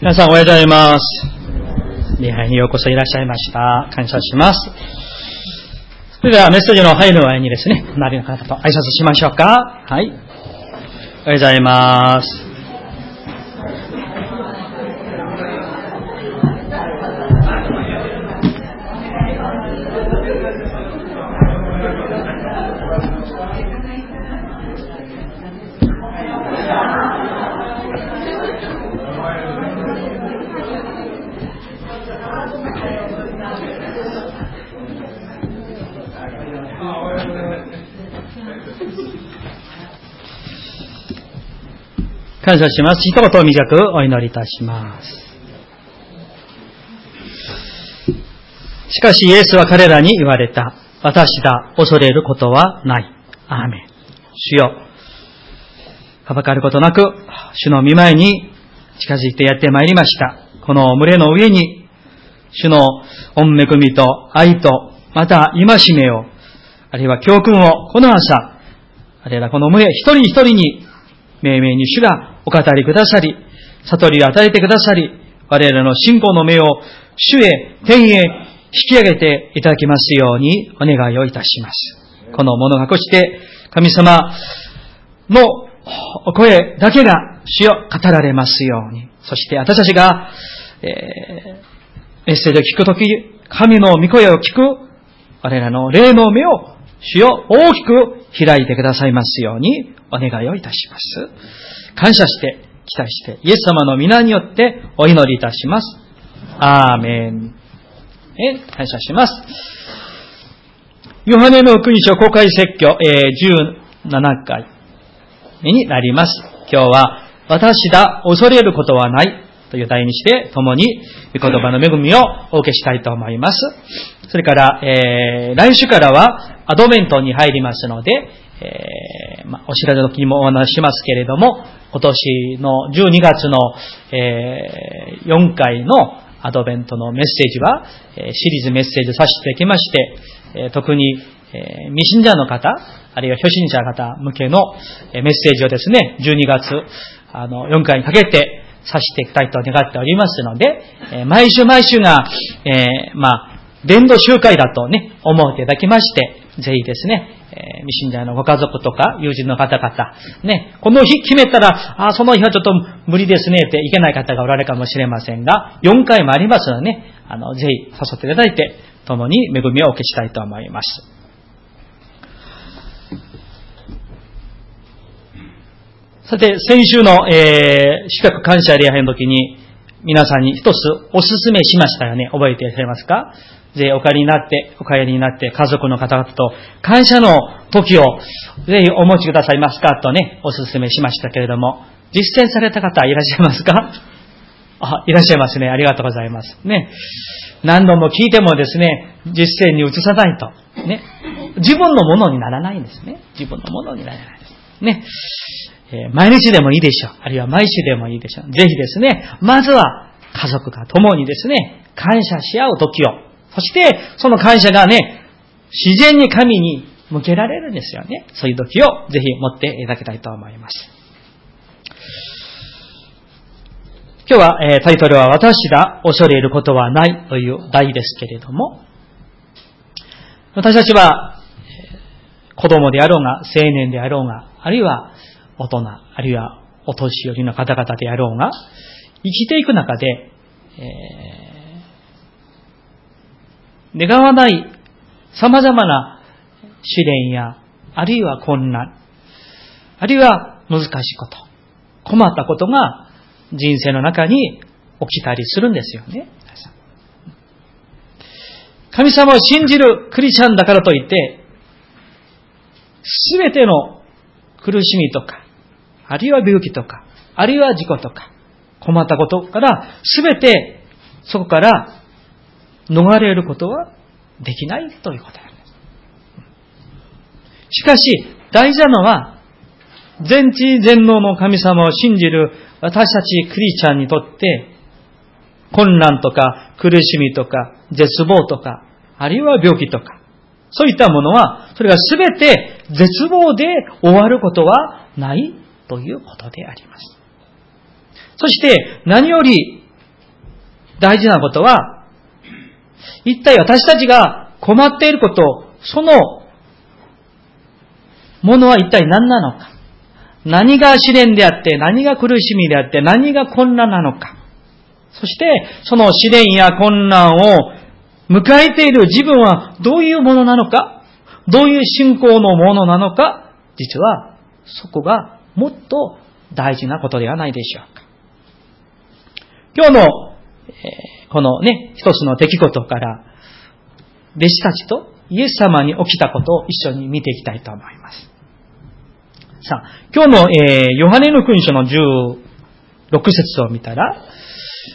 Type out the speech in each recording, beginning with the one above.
皆さんおはようございます。礼拝にようこそいらっしゃいました。感謝します。それではメッセージの入る前にですね、周りの方と挨拶しましょうか。はい。おはようございます。感謝します。一言短くお祈りいたします。しかしイエスは彼らに言われた。私だ、恐れることはない。アーメン。主よ。はばかることなく、主の見舞いに近づいてやってまいりました。この群れの上に、主の恩恵みと愛と、また戒めを、あるいは教訓をこの朝、あるいはこの群れ一人一人に命名に主がお語りくださり、悟りを与えてくださり、我々の信仰の目を主へ、天へ引き上げていただきますようにお願いをいたします。この物がこして神様のお声だけが主よ語られますように、そして私たちが、えー、メッセージを聞くとき、神の御声を聞く我らの霊の目を主よ大きく開いてくださいますようにお願いをいたします。感謝して、期待して、イエス様の皆によってお祈りいたします。アーメン。え、感謝します。ヨハネの福音書公開説教、えー、17回目になります。今日は、私だ、恐れることはない。という題にして、共に、御言葉の恵みをお受けしたいと思います。それから、えー、来週からは、アドベントに入りますので、えーまあ、お知らせの時にもお話しますけれども、今年の12月の、えー、4回のアドベントのメッセージは、え、シリーズメッセージさせていきまして、え、特に、え、未信者の方、あるいは初心者方向けのえメッセージをですね、12月あの4回にかけてさせていきたいと願っておりますので、え、毎週毎週が、えー、まあ、伝道集会だとね、思っていただきまして、ぜひですね、えー、未信者のご家族とか友人の方々、ね、この日決めたら、あ、その日はちょっと無理ですねっていけない方がおられるかもしれませんが、4回もありますのでね、あの、ぜひ誘っていただいて、共に恵みをお受けしたいと思います。さて、先週の、えー、四角感謝礼拝の時に、皆さんに一つお勧めしましたよね。覚えていらっしゃいますか？ぜひお帰りになって、お帰りになって、家族の方々と感謝の時をぜひお持ちくださいますか？とね、お勧めしましたけれども、実践された方いらっしゃいますか？あ、いらっしゃいますね。ありがとうございます。ね。何度も聞いてもですね、実践に移さないと。ね。自分のものにならないんですね。自分のものにならないです。ね。え、毎日でもいいでしょう。あるいは毎週でもいいでしょう。ぜひですね、まずは家族が共にですね、感謝し合う時を。そして、その感謝がね、自然に神に向けられるんですよね。そういう時をぜひ持っていただきたいと思います。今日は、え、タイトルは私だ、恐れることはないという題ですけれども、私たちは、子供であろうが、青年であろうが、あるいは大人、あるいはお年寄りの方々であろうが、生きていく中で、えー、願わない様々な試練や、あるいは困難、あるいは難しいこと、困ったことが人生の中に起きたりするんですよね。神様を信じるクリスチャンだからといって、すべての苦しみとか、あるいは病気とか、あるいは事故とか、困ったことから、すべてそこから逃れることはできないということなんです。しかし、大事なのは、全知全能の神様を信じる私たちクリスチャンにとって、困難とか苦しみとか絶望とか、あるいは病気とか、そういったものは、それが全て絶望で終わることはないということであります。そして何より大事なことは、一体私たちが困っていること、そのものは一体何なのか。何が試練であって、何が苦しみであって、何が困難なのか。そして、その試練や困難を迎えている自分はどういうものなのか、どういう信仰のものなのか、実はそこがもっと大事なことではないでしょうか。今日の、えー、このね、一つの出来事から、弟子たちとイエス様に起きたことを一緒に見ていきたいと思います。さあ、今日の、えー、ヨハネの君書の16節を見たら、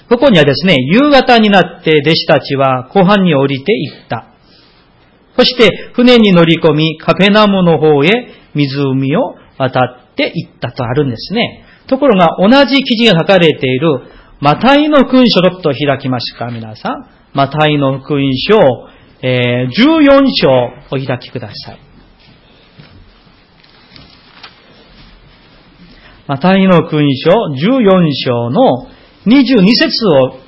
ここにはですね、夕方になって弟子たちは湖畔に降りて行った。そして船に乗り込み、カペナムの方へ湖を渡っって行ったとあるんですね。ところが同じ記事が書かれているマタイの君書ちょっと開きますか、皆さん。マタイの君書、えー、14章お開きください。マタイの君書14章の22節を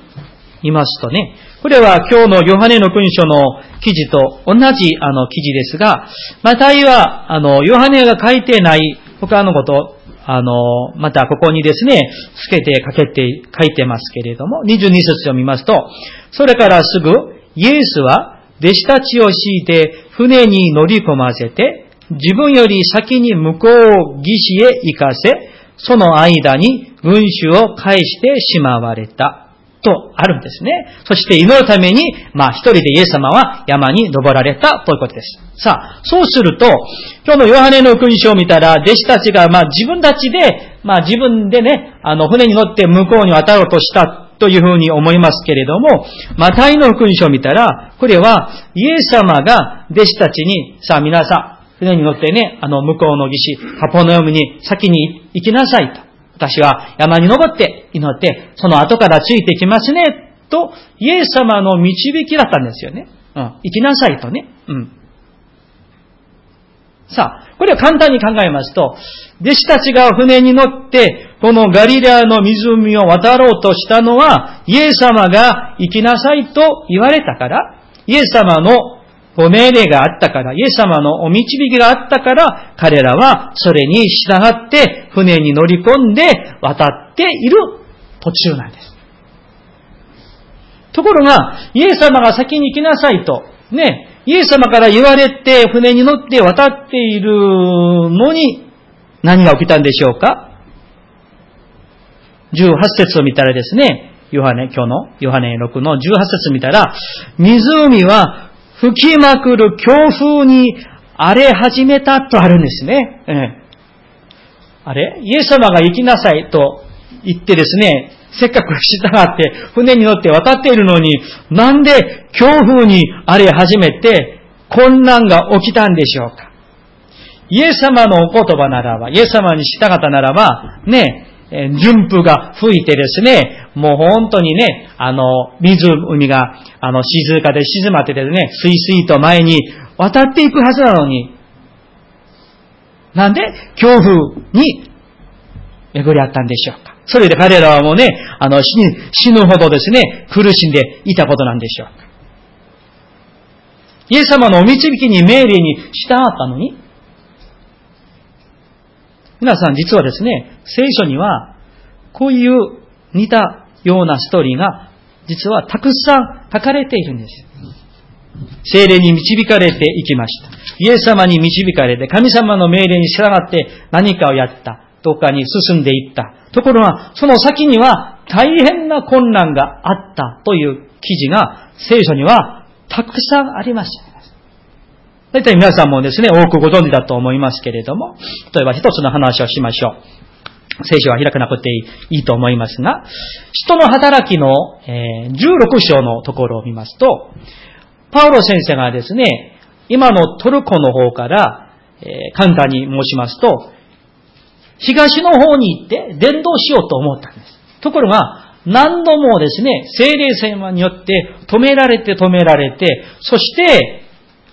見ますとね、これは今日のヨハネの君書の記事と同じあの記事ですが、マタイは、あの、ヨハネが書いてない他のこと、あの、またここにですね、つけて書けて、書いてますけれども、22節を見ますと、それからすぐ、イエスは弟子たちを敷いて船に乗り込ませて、自分より先に向こう岸へ行かせ、その間に群衆を返してしまわれた。とあるんですね。そして祈るために、まあ一人でイエス様は山に登られたということです。さあ、そうすると、今日のヨハネの福音書を見たら、弟子たちがまあ自分たちで、まあ自分でね、あの船に乗って向こうに渡ろうとしたというふうに思いますけれども、マタイの福音書を見たら、これはイエス様が弟子たちに、さあ皆さん、船に乗ってね、あの向こうの岸、カポノヨムに先に行きなさいと。私は山に登って祈って、その後からついてきますね、と、イエス様の導きだったんですよね。うん。行きなさいとね。うん。さあ、これを簡単に考えますと、弟子たちが船に乗って、このガリラの湖を渡ろうとしたのは、イエス様が行きなさいと言われたから、イエス様のご命令があったから、イエス様のお導きがあったから、彼らはそれに従って船に乗り込んで渡っている途中なんです。ところが、イエス様が先に行きなさいと、ね、イエス様から言われて船に乗って渡っているのに何が起きたんでしょうか ?18 節を見たらですね、ヨハネ、今日のヨハネ6の18節見たら、湖は吹きまくる強風に荒れ始めたとあるんですね。ええ、あれ？イエス様が行きなさいと言ってですね、せっかく従って船に乗って渡っているのに、なんで強風に荒れ始めて混乱が起きたんでしょうか？イエス様のお言葉ならば、イエス様に従ったならば、ね、順風が吹いてですね、もう本当にね、あの、湖が、あの、静かで静まっててね、スイスイと前に渡っていくはずなのに、なんで？強風に巡り合ったんでしょうか。それで彼らはもうね、あの、死ぬほどですね、苦しんでいたことなんでしょうか。イエス様のお導きに命令に従ったのに、皆さん実はですね、聖書には、こういう似たようなストーリーが、実はたくさん書かれているんです。精霊に導かれていきました。イエス様に導かれて、神様の命令に従って何かをやった。どっかに進んでいった。ところが、その先には大変な困難があったという記事が聖書にはたくさんありました。大体皆さんもですね、多くご存知だと思いますけれども、例えば一つの話をしましょう。聖書は開かなくていいと思いますが、人の働きの、え16章のところを見ますと、パウロ先生がですね、今のトルコの方から、え簡単に申しますと、東の方に行って伝道しようと思ったんです。ところが、何度もですね、精霊戦によって止められて止められて、そして、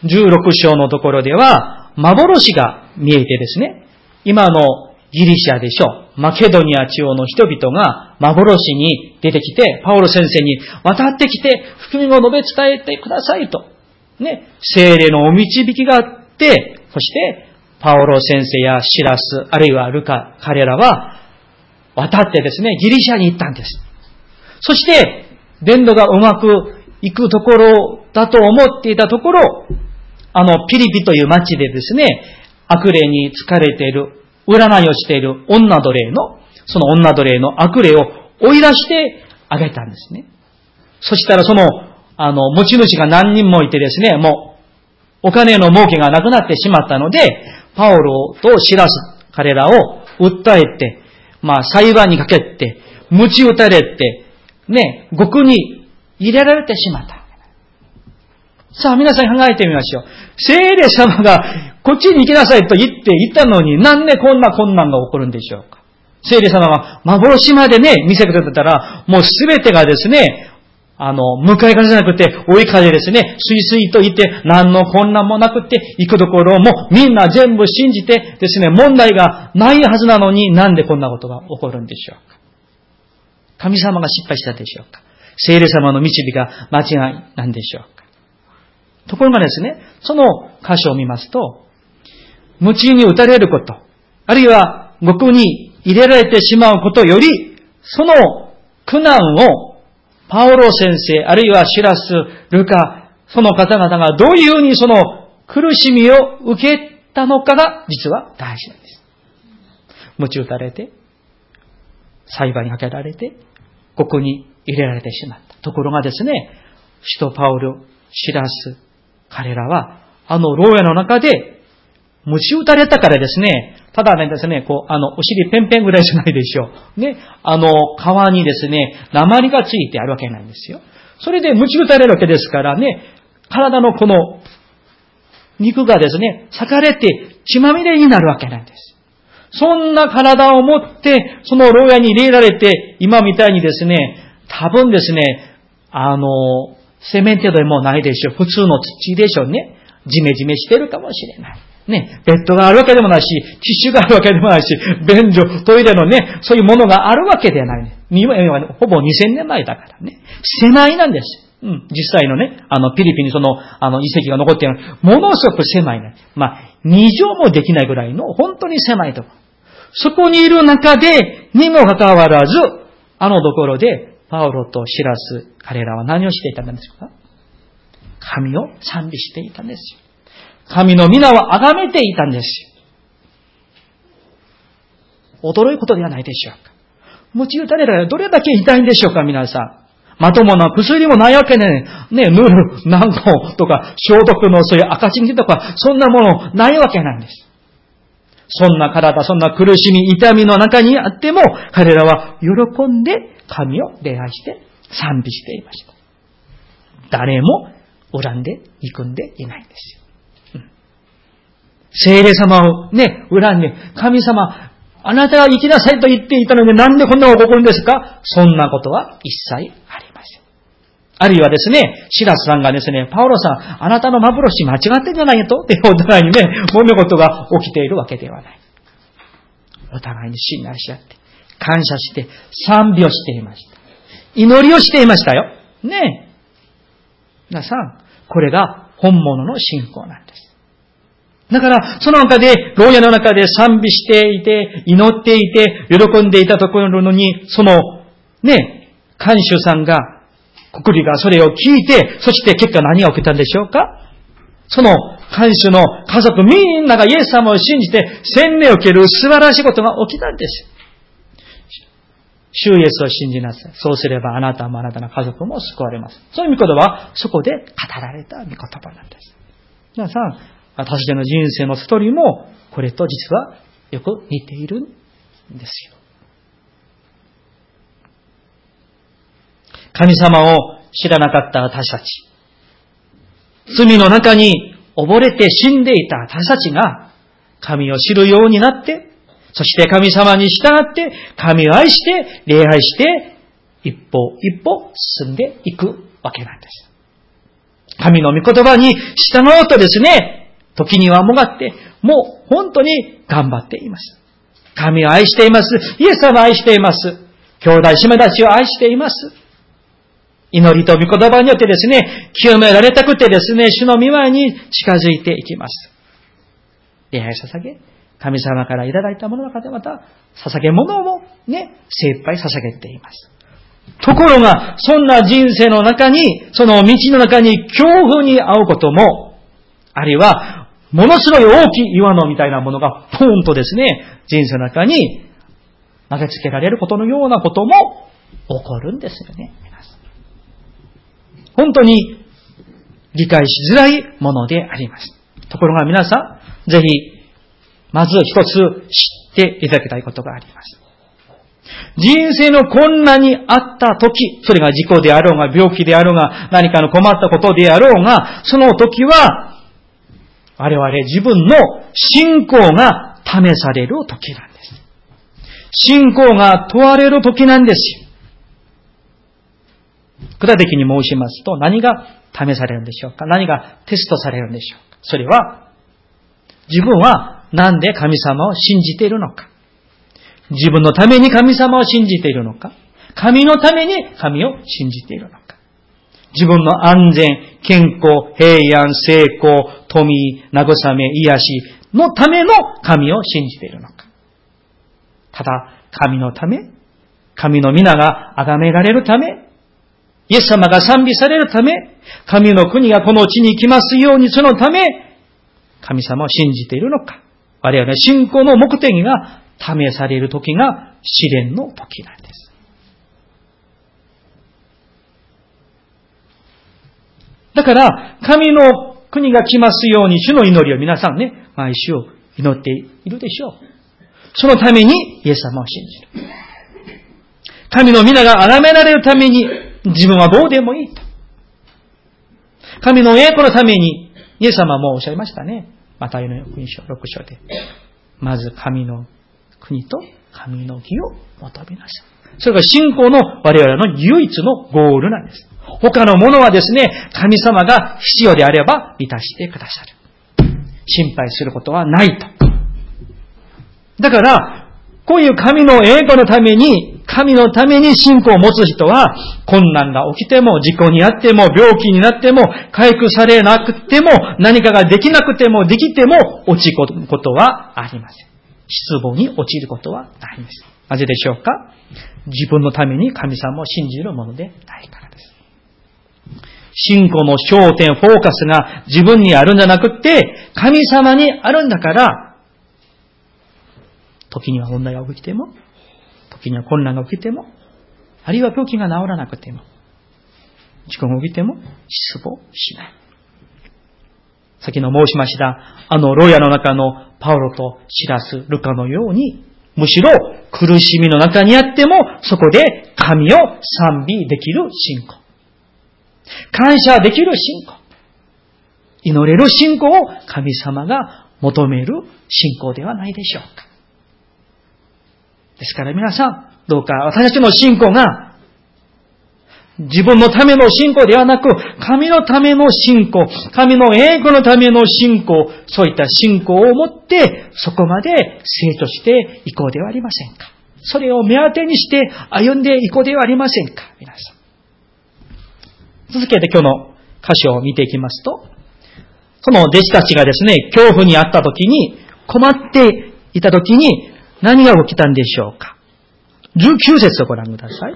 16章のところでは、幻が見えてですね、今のギリシャでしょう。マケドニア地方の人々が幻に出てきて、パオロ先生に渡ってきて、福音を述べ伝えてくださいと。ね、精霊のお導きがあって、そして、パオロ先生やシラス、あるいはルカ、彼らは、渡ってですね、ギリシャに行ったんです。そして、伝道がうまくいくところだと思っていたところ、あの、ピリピという町でですね、悪霊に疲れている、占いをしている女奴隷の、その女奴隷の悪霊を追い出してあげたんですね。そしたらその、あの、持ち主が何人もいてですね、もう、お金の儲けがなくなってしまったので、パオロとシラス彼らを訴えて、まあ裁判にかけて、鞭打たれて、ね、獄に入れられてしまった。さあ皆さん考えてみましょう。聖霊様がこっちに行きなさいと言って言ったのになんでこんな困難が起こるんでしょうか？聖霊様が幻までね、見せてくれたら、もうすべてがですね、あの、向かい風じゃなくて、追い風ですね、スイスイと言って、何の困難もなくて、行くところもみんな全部信じてですね、問題がないはずなのに、なんでこんなことが起こるんでしょうか？神様が失敗したでしょうか？聖霊様の導きが間違いなんでしょう。ところがですね、その箇所を見ますと、無知に打たれること、あるいは獄に入れられてしまうことより、その苦難をパオロ先生、あるいはシラス、ルカ、その方々がどういうふうにその苦しみを受けたのかが実は大事なんです。鞭打たれて、裁判にかけられて、ここに入れられてしまった。ところがですね、使徒パウロ、シラス、彼らは、あの牢屋の中で、鞭打たれたからですね、ただねですね、こう、あの、お尻ペンペンぐらいじゃないでしょう。ね、あの、皮にですね、鉛がついてあるわけなんですよ。それで鞭打たれるわけですからね、体のこの、肉がですね、裂かれて血まみれになるわけなんです。そんな体を持って、その牢屋に入れられて、今みたいにですね、多分ですね、あの、セメントでもないでしょう。普通の土でしょうね。ジメジメしてるかもしれない。ね、ベッドがあるわけでもないし、ティッシュがあるわけでもないし、便所、トイレのね、そういうものがあるわけではない。今ほぼ2000年前だからね。狭いなんです。うん、実際のね、あの、ピリピにその、あの、遺跡が残っているものすごく狭いね。まあ、二畳もできないぐらいの、本当に狭いところ。そこにいる中で、にもかかわらず、あのところで、パウロとシラス、彼らは何をしていたんですか？神を賛美していたんですよ。神の皆を崇めていたんですよ。驚いことではないでしょうか？持ち打たれらどれだけ痛いんでしょうか、皆さん。まともな薬もないわけね。ね、ヌール、軟膏とか、消毒のそういう赤チンとか、そんなものないわけなんです。そんな体、そんな苦しみ、痛みの中にあっても、彼らは喜んで神を礼拝して賛美していました。誰も恨んで憎んでいないんですよ。聖霊様をね、恨んで、神様、あなたが生きなさいと言っていたのになんでこんなこと起こるんですか？そんなことは一切。あるいはですね、シラスさんがですね、パオロさん、あなたの幻間違ってんじゃないと？ってお互いにね、揉め事が起きているわけではない。お互いに信頼し合って、感謝して、賛美をしていました。祈りをしていましたよ。ねえ。皆さん、これが本物の信仰なんです。だから、その中で、牢屋の中で賛美していて、祈っていて、喜んでいたところに、その、ね、監修さんが、国理がそれを聞いて、そして結果何が起きたんでしょうか？その監修の家族みんながイエス様を信じて洗礼を受ける素晴らしいことが起きたんです。主イエスを信じなさい。そうすればあなたもあなたの家族も救われます。そういう御言葉はそこで語られた御言葉なんです。皆さん、私たちの人生のストーリーも、これと実はよく似ているんですよ。神様を知らなかった私たち。罪の中に溺れて死んでいた私たちが、神を知るようになって、そして神様に従って、神を愛して、礼拝して、一歩一歩進んでいくわけなんです。神の御言葉に従おうとですね、時にはもがって、もう本当に頑張っています。神を愛しています。イエス様を愛しています。兄弟姉妹たちを愛しています。祈りと御言葉によってですね、清められたくてですね、主の見舞いに近づいていきます。礼拝捧げ、神様からいただいたものの中でまた、捧げ物をね、精一杯捧げています。ところが、そんな人生の中に、その道の中に恐怖に遭うことも、あるいは、ものすごい大きい岩のみたいなものが、ポンとですね、人生の中に投げつけられることのようなことも起こるんですよね。本当に理解しづらいものであります。ところが皆さん、ぜひ、まず一つ知っていただきたいことがあります。人生の困難にあった時、それが事故であろうが、病気であろうが、何かの困ったことであろうが、その時は、我々自分の信仰が試される時なんです。信仰が問われる時なんです。具体的に申しますと、何が試されるんでしょうか？何がテストされるんでしょうか？それは、自分は何で神様を信じているのか？自分のために神様を信じているのか？神のために神を信じているのか？自分の安全、健康、平安、成功、富、慰め、癒しのための神を信じているのか？ただ、神のため神の皆が崇められるためイエス様が賛美されるため神の国がこの地に来ますようにそのため神様を信じているのか我々は信仰の目的が試される時が試練の時なんです。だから、神の国が来ますように、主の祈りを皆さんね、毎週祈っているでしょう。そのために、イエス様を信じる。神の皆が崇められるために、自分はどうでもいいと。神の栄光のために、イエス様もおっしゃいましたね。またイの福音書6章で。まず神の国と神の義を求めなさい。それが信仰の我々の唯一のゴールなんです。他のものはですね、神様が必要であれば満たしてくださる。心配することはないと。だから、こういう神の栄光のために、神のために信仰を持つ人は、困難が起きても、事故にあっても、病気になっても、回復されなくても、何かができなくても、できても、落ちることはありません。失望に陥ることはないんです。なぜでしょうか？自分のために神様を信じるものでないからです。信仰の焦点、フォーカスが自分にあるんじゃなくて、神様にあるんだから、時には問題が起きても、時には混乱が起きても、あるいは病気が治らなくても、事故が起きても失望しない。先の申しました、あの牢屋の中のパウロとシラス、ルカのように、むしろ苦しみの中にあっても、そこで神を賛美できる信仰。感謝できる信仰。祈れる信仰を神様が求める信仰ではないでしょうか。ですから皆さん、どうか私たちの信仰が自分のための信仰ではなく、神のための信仰、神の栄光のための信仰、そういった信仰を持って、そこまで成長していこうではありませんか。それを目当てにして歩んでいこうではありませんか。皆さん。続けて今日の箇所を見ていきますと、その弟子たちがですね、恐怖にあった時に、困っていた時に何が起きたんでしょうか？19節をご覧ください。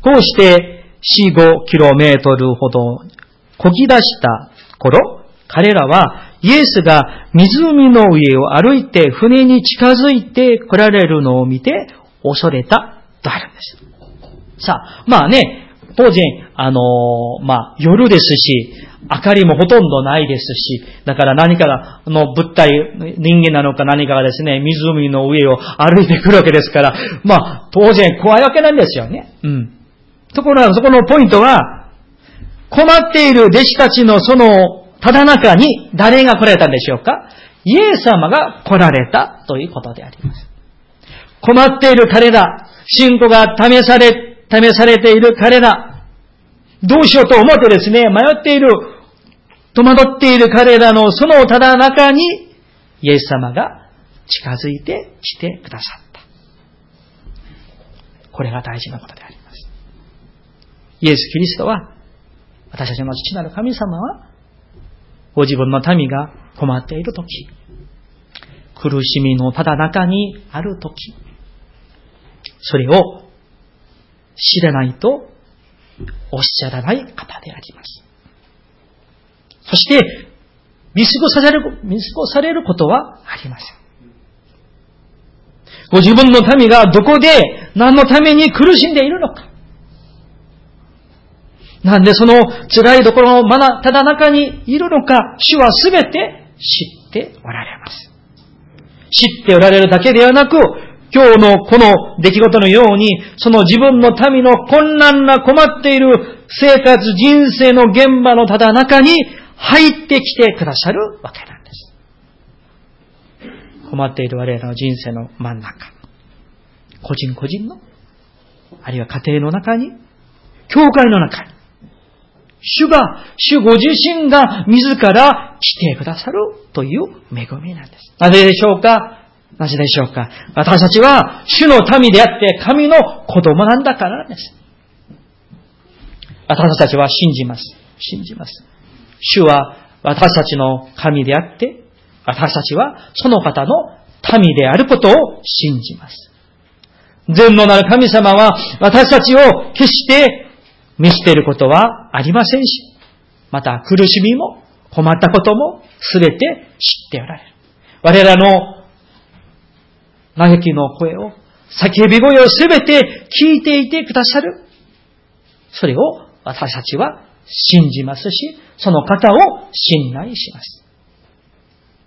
こうして、4、5トほどこぎ出した頃、彼らはイエスが湖の上を歩いて船に近づいて来られるのを見て恐れたとあるんです。さあ、まあね、当然、あの、まあ、夜ですし、明かりもほとんどないですし、だから何かが、の物体、人間なのか何かがですね、湖の上を歩いてくるわけですから、まあ、当然怖いわけなんですよね。うん。ところがそこのポイントは、困っている弟子たちのそのただ中に誰が来られたんでしょうか？イエス様が来られたということであります。困っている彼ら、信仰が試され、試されている彼ら、どうしようと思ってですね、迷っている、戸惑っている彼らのそのただ中に、イエス様が近づいてきてくださった。これが大事なことであります。イエス・キリストは、私たちの父なる神様は、ご自分の民が困っているとき、苦しみのただ中にあるとき、それを知らないとおっしゃらない方であります。そして、見過ごされる、見過ごされることはありません。ご自分の民がどこで何のために苦しんでいるのか。なんでその辛いところのまだただ中にいるのか、主はすべて知っておられます。知っておられるだけではなく、今日のこの出来事のように、その自分の民の困難な困っている生活、人生の現場のただ中に入ってきてくださるわけなんです。困っている我々の人生の真ん中、個人個人の、あるいは家庭の中に、教会の中に、主が、主ご自身が自ら来てくださるという恵みなんです。なぜでしょうか？なぜでしょうか？私たちは主の民であって神の子供なんだからです。私たちは信じます。信じます。主は私たちの神であって、私たちはその方の民であることを信じます。善のなる神様は私たちを決して見捨てることはありませんし、また苦しみも困ったこともすべて知っておられる。我らの嘆きの声を、叫び声をすべて聞いていてくださる。それを私たちは信じますし、その方を信頼します。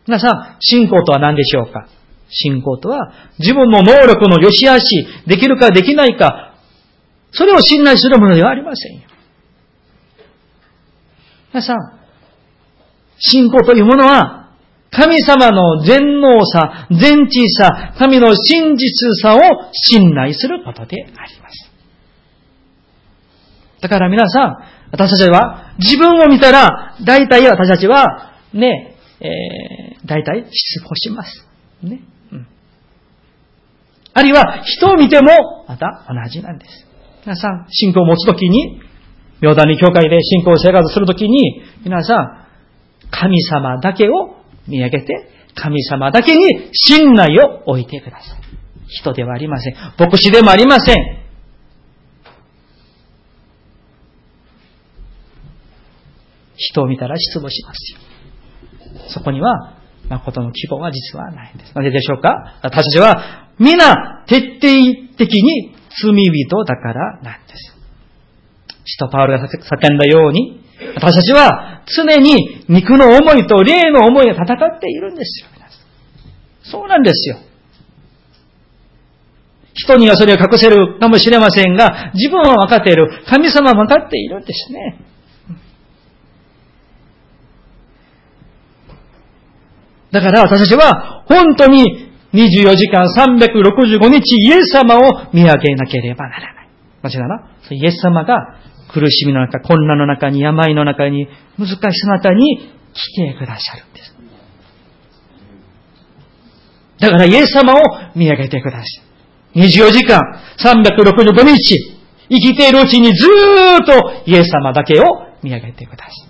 皆さん、信仰とは何でしょうか？信仰とは、自分の能力の良し悪し、できるかできないか、それを信頼するものではありませんよ。皆さん、信仰というものは、神様の全能さ、全知さ、神の真実さを信頼することであります。だから皆さん、私たちは自分を見たら、大体私たちは、ね、えー、大体失望します。ね。うん。あるいは人を見てもまた同じなんです。皆さん、信仰を持つときに、妙談に教会で信仰生活するときに、皆さん、神様だけを見上げて、神様だけに信頼を置いてください。人ではありません。牧師でもありません。人を見たら失望しますよ。そこには、誠の希望は実はないんです。なぜでしょうか？私たちは、皆、徹底的に罪人だからなんです。使徒パウルが叫んだように、私たちは常に肉の思いと霊の思いで戦っているんですよ。そうなんですよ。人にはそれを隠せるかもしれませんが、自分は分かっている。神様は分かっているんですね。だから私たちは本当に24時間365日イエス様を見上げなければならない。間違いな。イエス様が苦しみの中、困難の中に、病の中に、難しさの中に来てくださるんです。だからイエス様を見上げてください。24時間365日、生きているうちにずーっとイエス様だけを見上げてください。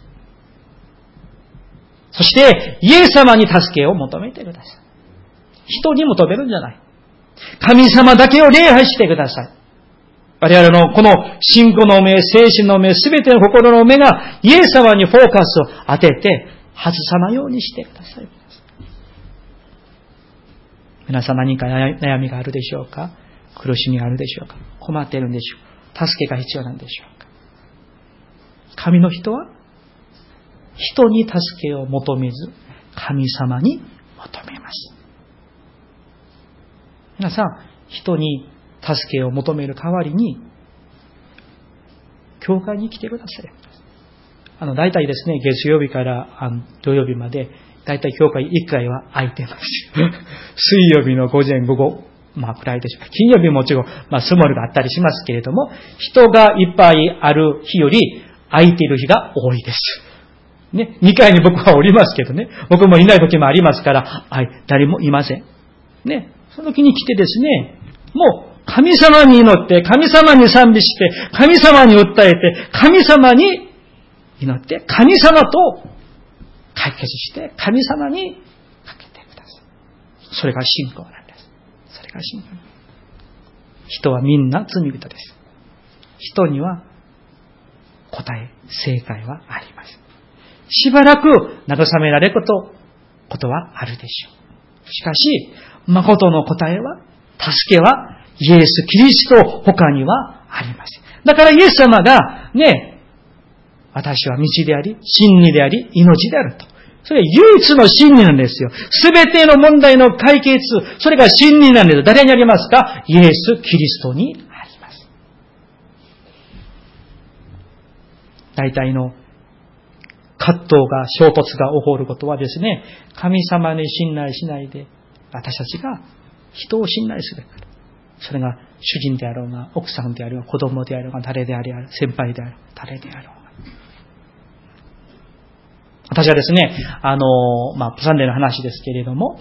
そして、イエス様に助けを求めてください。人に求めるんじゃない。神様だけを礼拝してください。我々のこの信仰の目、精神の目、すべての心の目がイエス様にフォーカスを当てて外さないようにしてください。皆さん何か悩みがあるでしょうか？苦しみがあるでしょうか？困っているんでしょうか？助けが必要なんでしょうか？神の人は人に助けを求めず神様に求めます。皆さん、人に助けを求める代わりに、教会に来てください。あの、大体ですね、月曜日から土曜日まで、大体教会1回は空いてます。水曜日の午前午後、まあ、くらいでしょう。金曜日もちろん、まあ、スモールがあったりしますけれども、人がいっぱいある日より、空いている日が多いです。ね、2階に僕はおりますけどね、僕もいない時もありますから、はい、誰もいません。ね、その時に来てですね、もう神様に祈って、神様に賛美して、神様に訴えて、神様に祈って、神様と解決して、神様にかけてください。それが信仰なんです。それが信仰。人はみんな罪人です。人には答え、正解はあります。しばらく慰められること、ことはあるでしょう。しかし、誠の答えは、助けは、イエス・キリスト他にはありません。だからイエス様が、ね、私は道であり、真理であり、命であると。それは唯一の真理なんですよ。すべての問題の解決、それが真理なんです。誰にありますか？イエス・キリストにあります。大体の葛藤が、衝突が起こることはですね、神様に信頼しないで、私たちが人を信頼するから。それが主人であろうが、奥さんであろうが、子供であろうが、誰であれ、先輩であろうが、誰であろうが。私はですね、あの、まあ、プサンデの話ですけれども、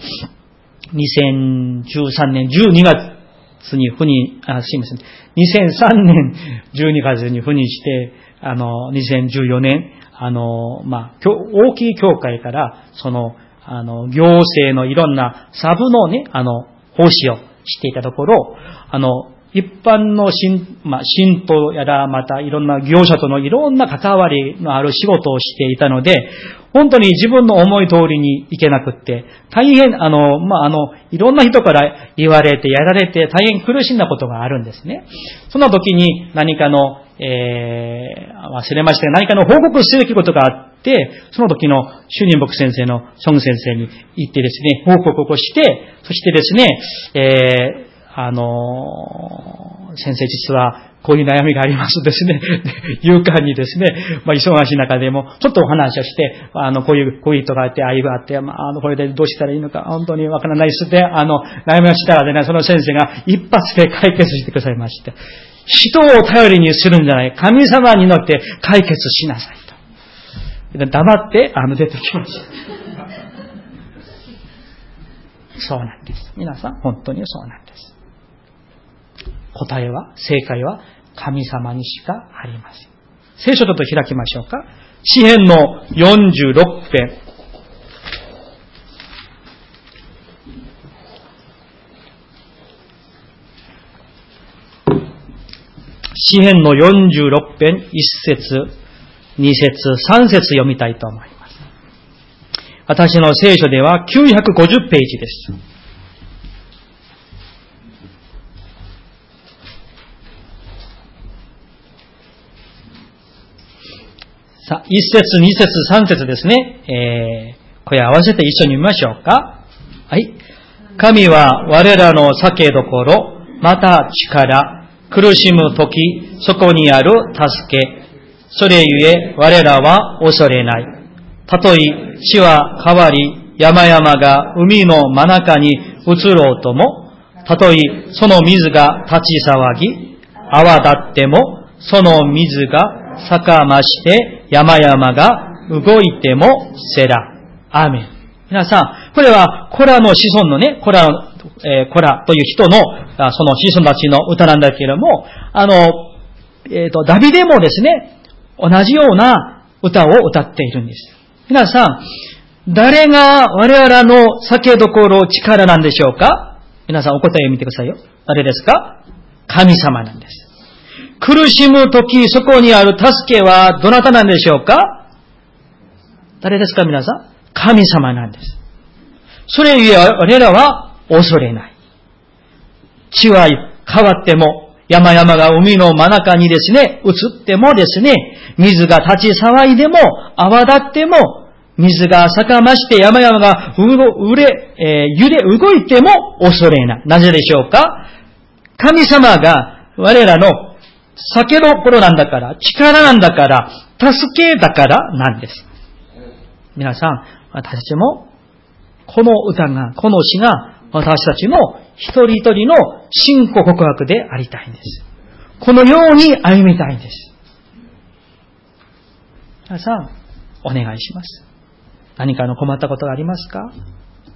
2013年12月に赴任、あ、すいません。2003年12月に赴任して、あの、2014年、あの、まあ、大きい教会から、その、あの、行政のいろんなサブのね、あの、奉仕をしていたところ、あの、一般の信、まあ、信徒やら、またいろんな業者とのいろんな関わりのある仕事をしていたので、本当に自分の思い通りにいけなくって、大変、あの、まあ、あの、いろんな人から言われて、やられて、大変苦しんだことがあるんですね。その時に何かの、えー、忘れました、何かの報告すべきことがあって、その時の主任牧先生のソン先生に行ってですね、報告をして、そしてですね、えー、あの先生実はこういう悩みがありますですね。勇敢にですね、まあ、忙しい中でも、ちょっとお話をして、あの、こういう、こういう人があって、ああいうがあって、まあ、あの、これでどうしたらいいのか、本当にわからないですで、あの、悩みをしたらでね、その先生が一発で解決してくださいまして、人を頼りにするんじゃない、神様に乗って解決しなさいと。黙って、あの、出てきました。そうなんです。皆さん、本当にそうなんです。答えは、正解は神様にしかありません。聖書ちょっと開きましょうか。詩篇の46編。詩篇の46編、1節、2節、3節読みたいと思います。私の聖書では950ページです。さあ、一節、二節、三節ですね。えー、これ合わせて一緒に見ましょうか。はい。神は我らの酒どころ、また力、苦しむとき、そこにある助け。それゆえ我らは恐れない。たとえ地は変わり、山々が海の真中に移ろうとも、たとえその水が立ち騒ぎ、泡立っても、その水が坂まして山々が動いてもセラ。アーメン。皆さん、これはコラの子孫のね、コラ、えー、コラという人の、その子孫たちの歌なんだけれども、あの、えっ、ー、と、ダビデもですね、同じような歌を歌っているんです。皆さん、誰が我々の酒どころ力なんでしょうか？皆さんお答えを見てくださいよ。誰ですか？神様なんです。苦しむとき、そこにある助けはどなたなんでしょうか？誰ですか皆さん？神様なんです。それゆえ我らは恐れない。地は変わっても、山々が海の真中にですね、移ってもですね、水が立ち騒いでも、泡立っても、水が逆まして山々がうれ、えー、揺れ動いても恐れない。なぜでしょうか？神様が我らの酒の頃なんだから、力なんだから、助けだからなんです。皆さん、私たちも、この歌が、この詩が、私たちの一人一人の信仰告白でありたいんです。このように歩みたいんです。皆さん、お願いします。何かの困ったことがありますか？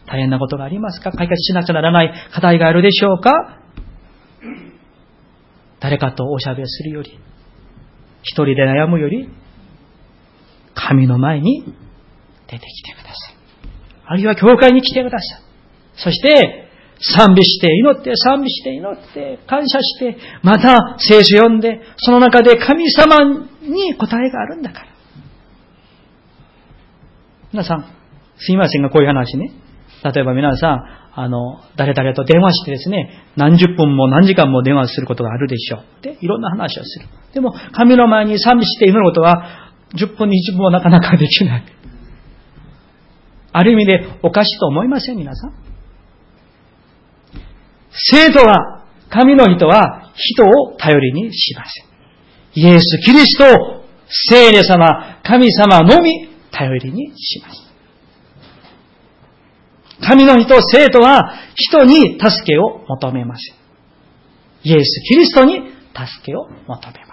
大変なことがありますか？解決しなくちゃならない課題があるでしょうか？誰かとおしゃべりするより、一人で悩むより、神の前に出てきてください。あるいは教会に来てください。そして、賛美して祈って、賛美して祈って、感謝して、また聖書読んで、その中で神様に答えがあるんだから。皆さん、すいませんが、こういう話ね。例えば皆さん、あの、誰々と電話してですね、何十分も何時間も電話することがあるでしょう。で、いろんな話をする。でも、神の前に賛美して祈ることは、10分、20分もなかなかできない。ある意味でおかしいと思いません皆さん。生徒は、神の人は人を頼りにしません。イエス・キリスト、聖霊様、神様のみ頼りにします。神の人、生徒は人に助けを求めません。イエス・キリストに助けを求めます。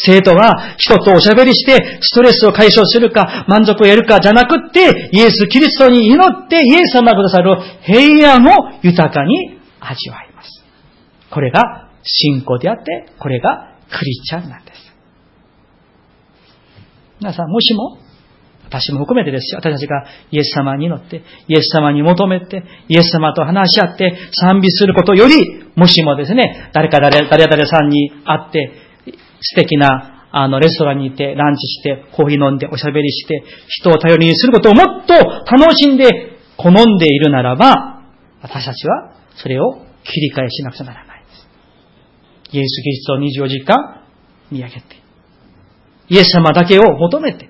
生徒は人とおしゃべりしてストレスを解消するか満足を得るかじゃなくってイエス・キリストに祈ってイエス様がくださる平安を豊かに味わいます。これが信仰であってこれがクリスチャンなんです。皆さんもしも私も含めてですよ。私たちがイエス様に祈って、イエス様に求めて、イエス様と話し合って賛美することより、もしもですね、誰か誰誰々さんに会って、素敵な、あの、レストランに行って、ランチして、コーヒー飲んで、おしゃべりして、人を頼りにすることをもっと楽しんで、好んでいるならば、私たちは、それを切り替えしなくちゃならないです。イエス・キリストを24時間見上げて、イエス様だけを求めて、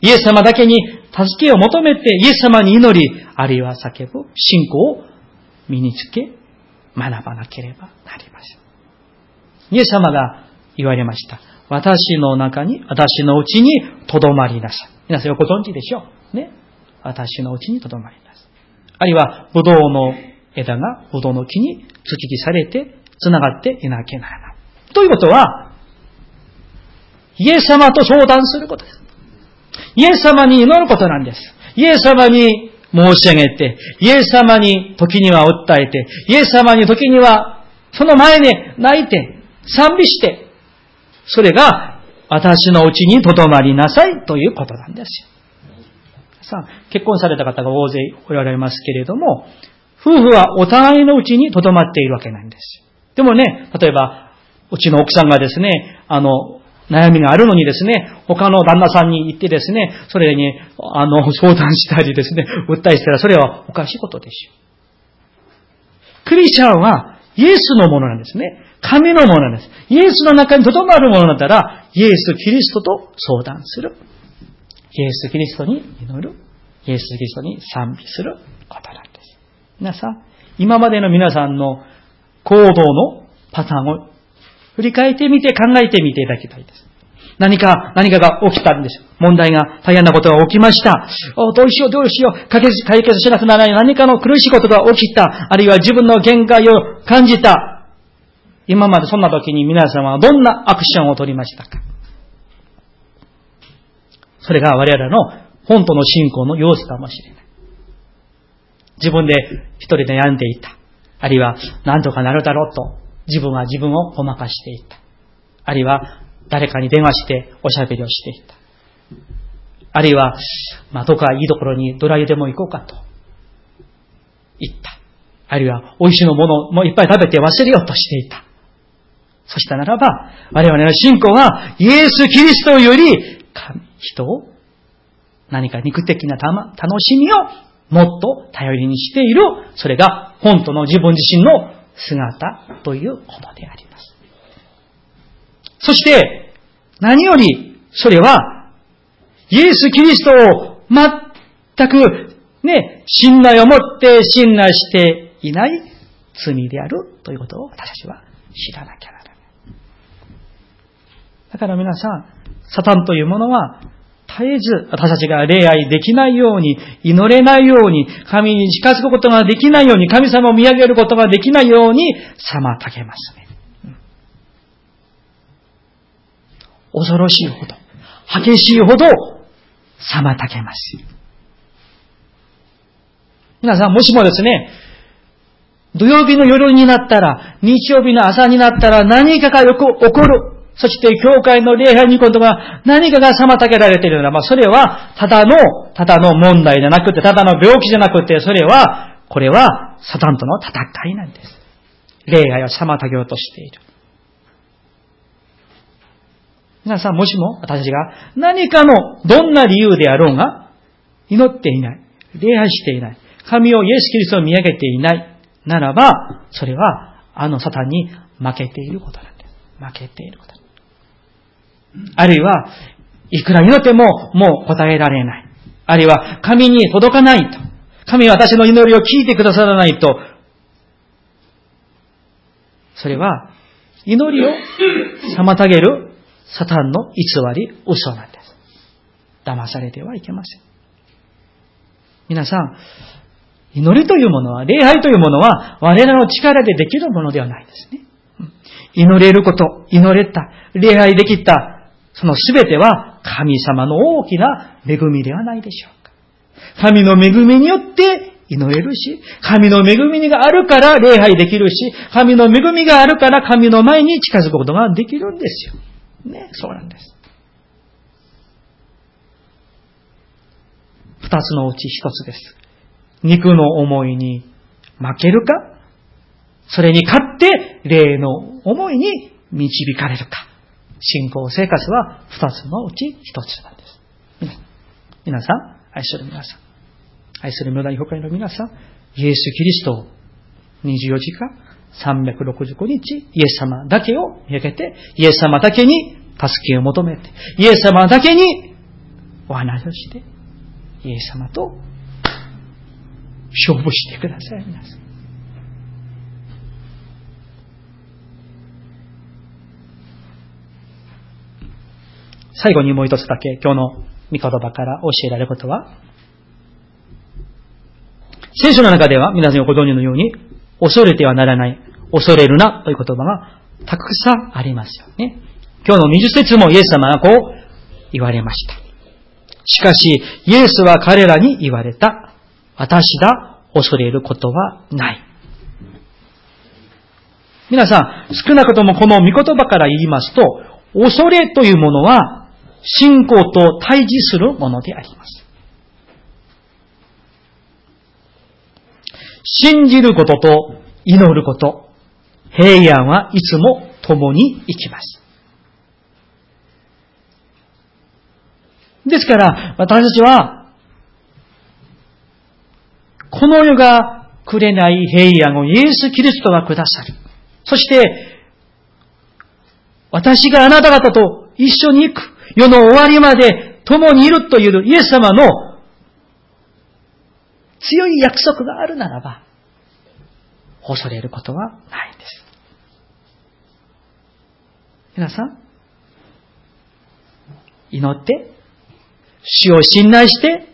イエス様だけに助けを求めて、イエス様に祈り、あるいは叫ぶ信仰を身につけ、学ばなければなりません。イエス様が言われました。私の中に、私のうちに留まりなさい。皆さんよくご存知でしょう。ね。私のうちに留まりなさい。あるいは、ブドウの枝がブドウの木に突きされて、繋がっていなきゃならない。ということは、イエス様と相談することです。イエス様に祈ることなんです。イエス様に申し上げて、イエス様に時には訴えて、イエス様に時にはその前に泣いて、賛美して、それが私のうちに留まりなさいということなんですよ。さあ、結婚された方が大勢おられますけれども、夫婦はお互いのうちに留まっているわけなんです。でもね、例えば、うちの奥さんがですね、あの、悩みがあるのにですね、他の旦那さんに行ってですね、それに、あの、相談したりですね、訴えしたら、それはおかしいことですよ。クリスチャンは、イエスのものなんですね。神のものなんです。イエスの中に留まるものだったら、イエス・キリストと相談する。イエス・キリストに祈る。イエス・キリストに賛美することなんです。皆さん、今までの皆さんの行動のパターンを振り返ってみて考えてみていただきたいです。何か、何かが起きたんです。問題が、大変なことが起きました。おどうしよう、どうしよう。解決しなくならない何かの苦しいことが起きた。あるいは自分の限界を感じた。今までそんな時に皆様はどんなアクションを取りましたか？それが我々の本当の信仰の様子かもしれない。自分で一人で悩んでいた。あるいは何とかなるだろうと自分は自分をごまかしていた。あるいは誰かに電話しておしゃべりをしていた。あるいは、まあ、どこかいいところにドライでも行こうかと言った。あるいは、美味しいものもいっぱい食べて忘れようとしていた。そしたならば、我々の信仰は、イエス・キリストより、人を、何か肉的な楽しみをもっと頼りにしている、それが本当の自分自身の姿ということであります。そして、何より、それは、イエス・キリストを全く、ね、信頼を持って信頼していない罪であるということを私たちは知らなきゃなら。だから皆さん、サタンというものは、絶えず私たちが礼拝できないように、祈れないように、神に近づくことができないように、神様を見上げることができないように、妨げますね。恐ろしいほど、激しいほど、妨げます。皆さん、もしもですね、土曜日の夜になったら、日曜日の朝になったら何かがよく起こる。そして、教会の礼拝に今度は何かが妨げられているなら、ま、それは、ただの、ただの問題じゃなくて、ただの病気じゃなくて、それは、これは、サタンとの戦いなんです。礼拝を妨げようとしている。皆さん、もしも私が何かのどんな理由であろうが、祈っていない、礼拝していない、神をイエス・キリストを見上げていないならば、それはあのサタンに負けていることなんです。負けていること。あるいは、いくら祈ってももう答えられない。あるいは、神に届かないと。神は私の祈りを聞いてくださらないと。それは、祈りを妨げるサタンの偽り、嘘なんです。騙されてはいけません。皆さん、祈りというものは、礼拝というものは、我らの力でできるものではないですね。祈れること、祈れた、礼拝できた、そのすべては神様の大きな恵みではないでしょうか。神の恵みによって祈れるし、神の恵みがあるから礼拝できるし、神の恵みがあるから神の前に近づくことができるんですよ。ね、そうなんです。二つのうち一つです。肉の思いに負けるか、それに勝って霊の思いに導かれるか。信仰生活は二つのうち一つなんです。皆さん、愛する皆さん、愛する無駄に他の皆さん、イエス・キリストを24時間365日イエス様だけを見上げて、イエス様だけに助けを求めて、イエス様だけにお話をして、イエス様と勝負してください、皆さん。最後にもう一つだけ今日の御言葉から教えられることは、聖書の中では皆さんご存知のように、恐れてはならない、恐れるなという言葉がたくさんありますよね。今日の20節もイエス様がこう言われました。しかし、イエスは彼らに言われた。私だ、恐れることはない。皆さん、少なくともこの御言葉から言いますと、恐れというものは信仰と対峙するものであります。信じることと祈ること、平安はいつも共に生きます。ですから、私たちは、この世がくれない平安をイエス・キリストがくださる。そして、私があなた方と一緒に行く。世の終わりまで共にいるというイエス様の強い約束があるならば、恐れることはないんです。皆さん、祈って、主を信頼して、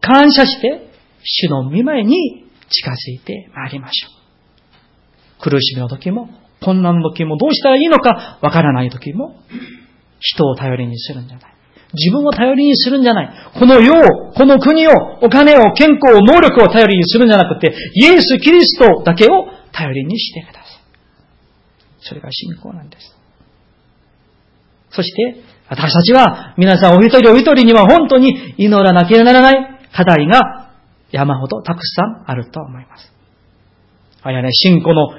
感謝して、主の見舞いに近づいてまいりましょう。苦しみの時も、困難の時も、どうしたらいいのかわからない時も、人を頼りにするんじゃない。自分を頼りにするんじゃない。この世を、この国を、お金を、健康を、能力を頼りにするんじゃなくて、イエス・キリストだけを頼りにしてください。それが信仰なんです。そして、私たちは、皆さんお一人お一人には本当に祈らなければならない課題が山ほどたくさんあると思います。あやね、信仰の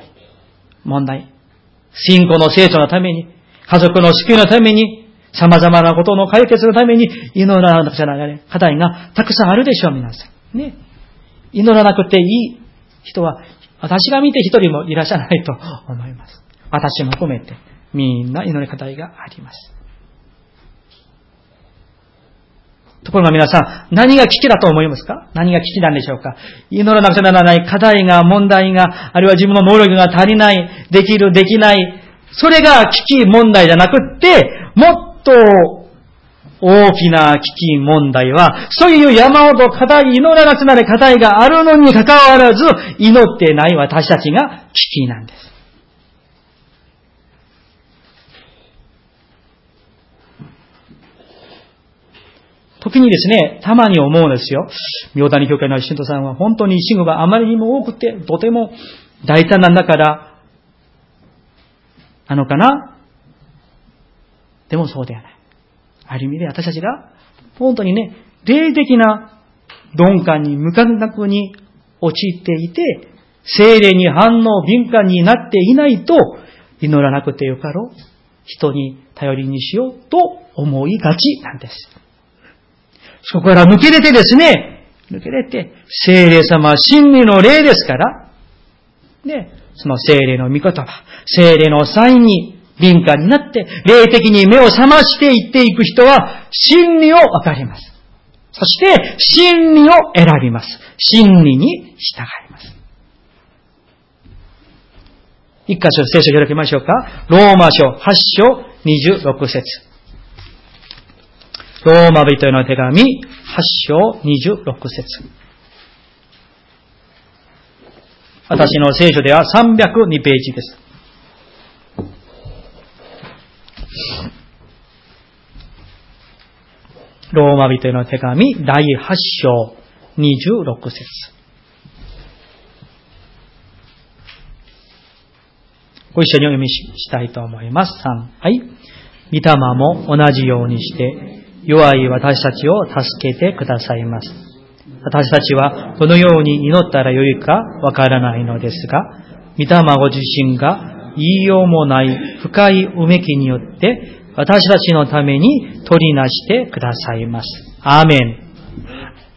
問題、信仰の成長のために、家族の救いのために、様々なことの解決のために祈らなくちゃならない課題がたくさんあるでしょう、皆さん。ね。祈らなくていい人は、私が見て一人もいらっしゃらないと思います。私も含めて、みんな祈り課題があります。ところが皆さん、何が危機だと思いますか？何が危機なんでしょうか？祈らなくちゃならない課題が、問題が、あるいは自分の能力が足りない、できる、できない、それが危機問題じゃなくって、もっと大きな危機問題は、そういう山ほど課題、祈らなくなる課題があるのに関わらず、祈ってない私たちが危機なんです。時にですね、たまに思うんですよ。妙谷教会の信徒さんは本当に信号があまりにも多くて、とても大胆なんだから、なのかな？でもそうではない。ある意味で私たちが、本当にね、霊的な鈍感に無感覚に陥っていて、精霊に反応敏感になっていないと、祈らなくてよかろう。人に頼りにしようと思いがちなんです。そこから抜け出てですね、抜け出て、精霊様は真理の霊ですから、ね、その精霊の御言葉、精霊のサインに敏感になって、霊的に目を覚ましていっていく人は、真理をわかります。そして、真理を選びます。真理に従います。一箇所聖書を開きましょうか。ローマ書8章26節ローマ人への手紙8章26節私の聖書では302ページです。ローマ人への手紙第8章26節ご一緒にお読みしたいと思います。3。はい。御霊も同じようにして、弱い私たちを助けてくださいます。私たちはどのように祈ったらよいかわからないのですが、御霊ご自身が言いようもない深いうめきによって、私たちのために取りなしてくださいます。アーメン。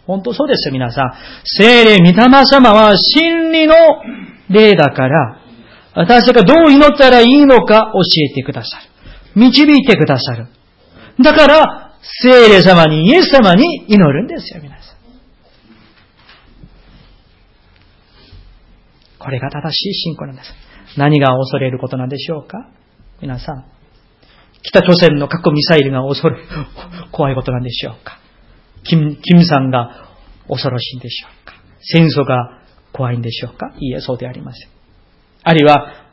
本当そうですよ、皆さん。聖霊、御霊様は真理の霊だから、私がどう祈ったらいいのか教えてくださる。導いてくださる。だから、聖霊様に、イエス様に祈るんですよ、皆さん。これが正しい信仰なんです。何が恐れることなんでしょうか？皆さん。北朝鮮の核ミサイルが恐れ、怖いことなんでしょうか？キム、さんが恐ろしいんでしょうか？戦争が怖いんでしょうか？いいえ、そうでありません。あるいは、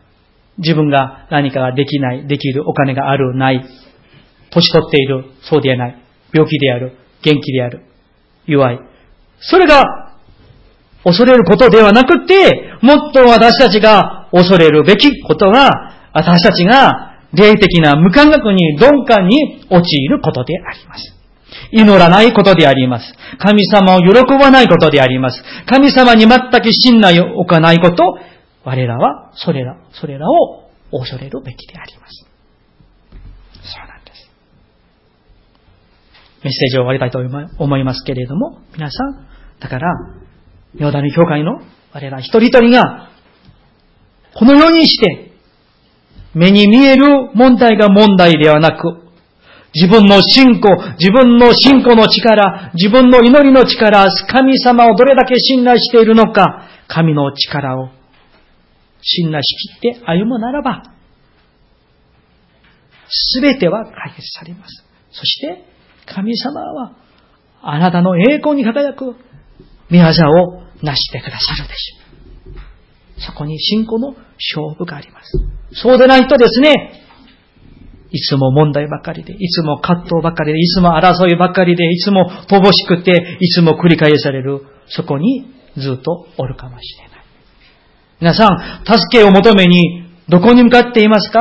自分が何かができない、できる、お金がある、ない、年取っている、そうではない、病気である、元気である、弱い。それが恐れることではなくて、もっと私たちが恐れるべきことは、私たちが霊的な無感覚に鈍感に陥ることであります。祈らないことであります。神様を喜ばないことであります。神様に全く信頼を置かないこと、我らはそれら、それらを恐れるべきであります。そうなんです。メッセージを終わりたいと思いますけれども、皆さん、だから、ヨダの教会の我ら一人一人が、このようにして、目に見える問題が問題ではなく、自分の信仰、自分の信仰の力、自分の祈りの力、神様をどれだけ信頼しているのか、神の力を信頼しきって歩むならば、すべては解決されます。そして、神様は、あなたの栄光に輝く見業を成してくださるでしょう。そこに信仰の勝負があります。そうでないとですね、いつも問題ばかりで、いつも葛藤ばかりで、いつも争いばかりで、いつも乏しくて、いつも繰り返される、そこにずっとおるかもしれない。皆さん、助けを求めにどこに向かっていますか？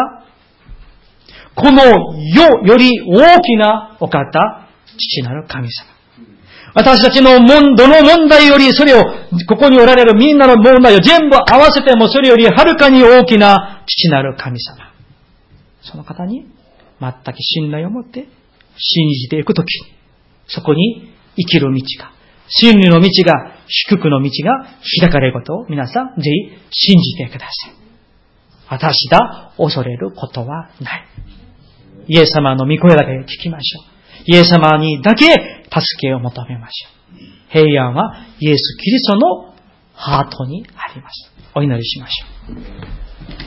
この世より大きなお方、父なる神様。私たちのもん、どの問題よりそれを、ここにおられるみんなの問題を全部合わせてもそれよりはるかに大きな父なる神様。その方に全く信頼を持って信じていくとき、そこに生きる道が、真理の道が、低くの道が開かれることを皆さんぜひ信じてください。私が恐れることはない。イエス様の御声だけ聞きましょう。イエス様にだけ助けを求めましょう。平安はイエス・キリストのハートにあります。お祈りしましょう。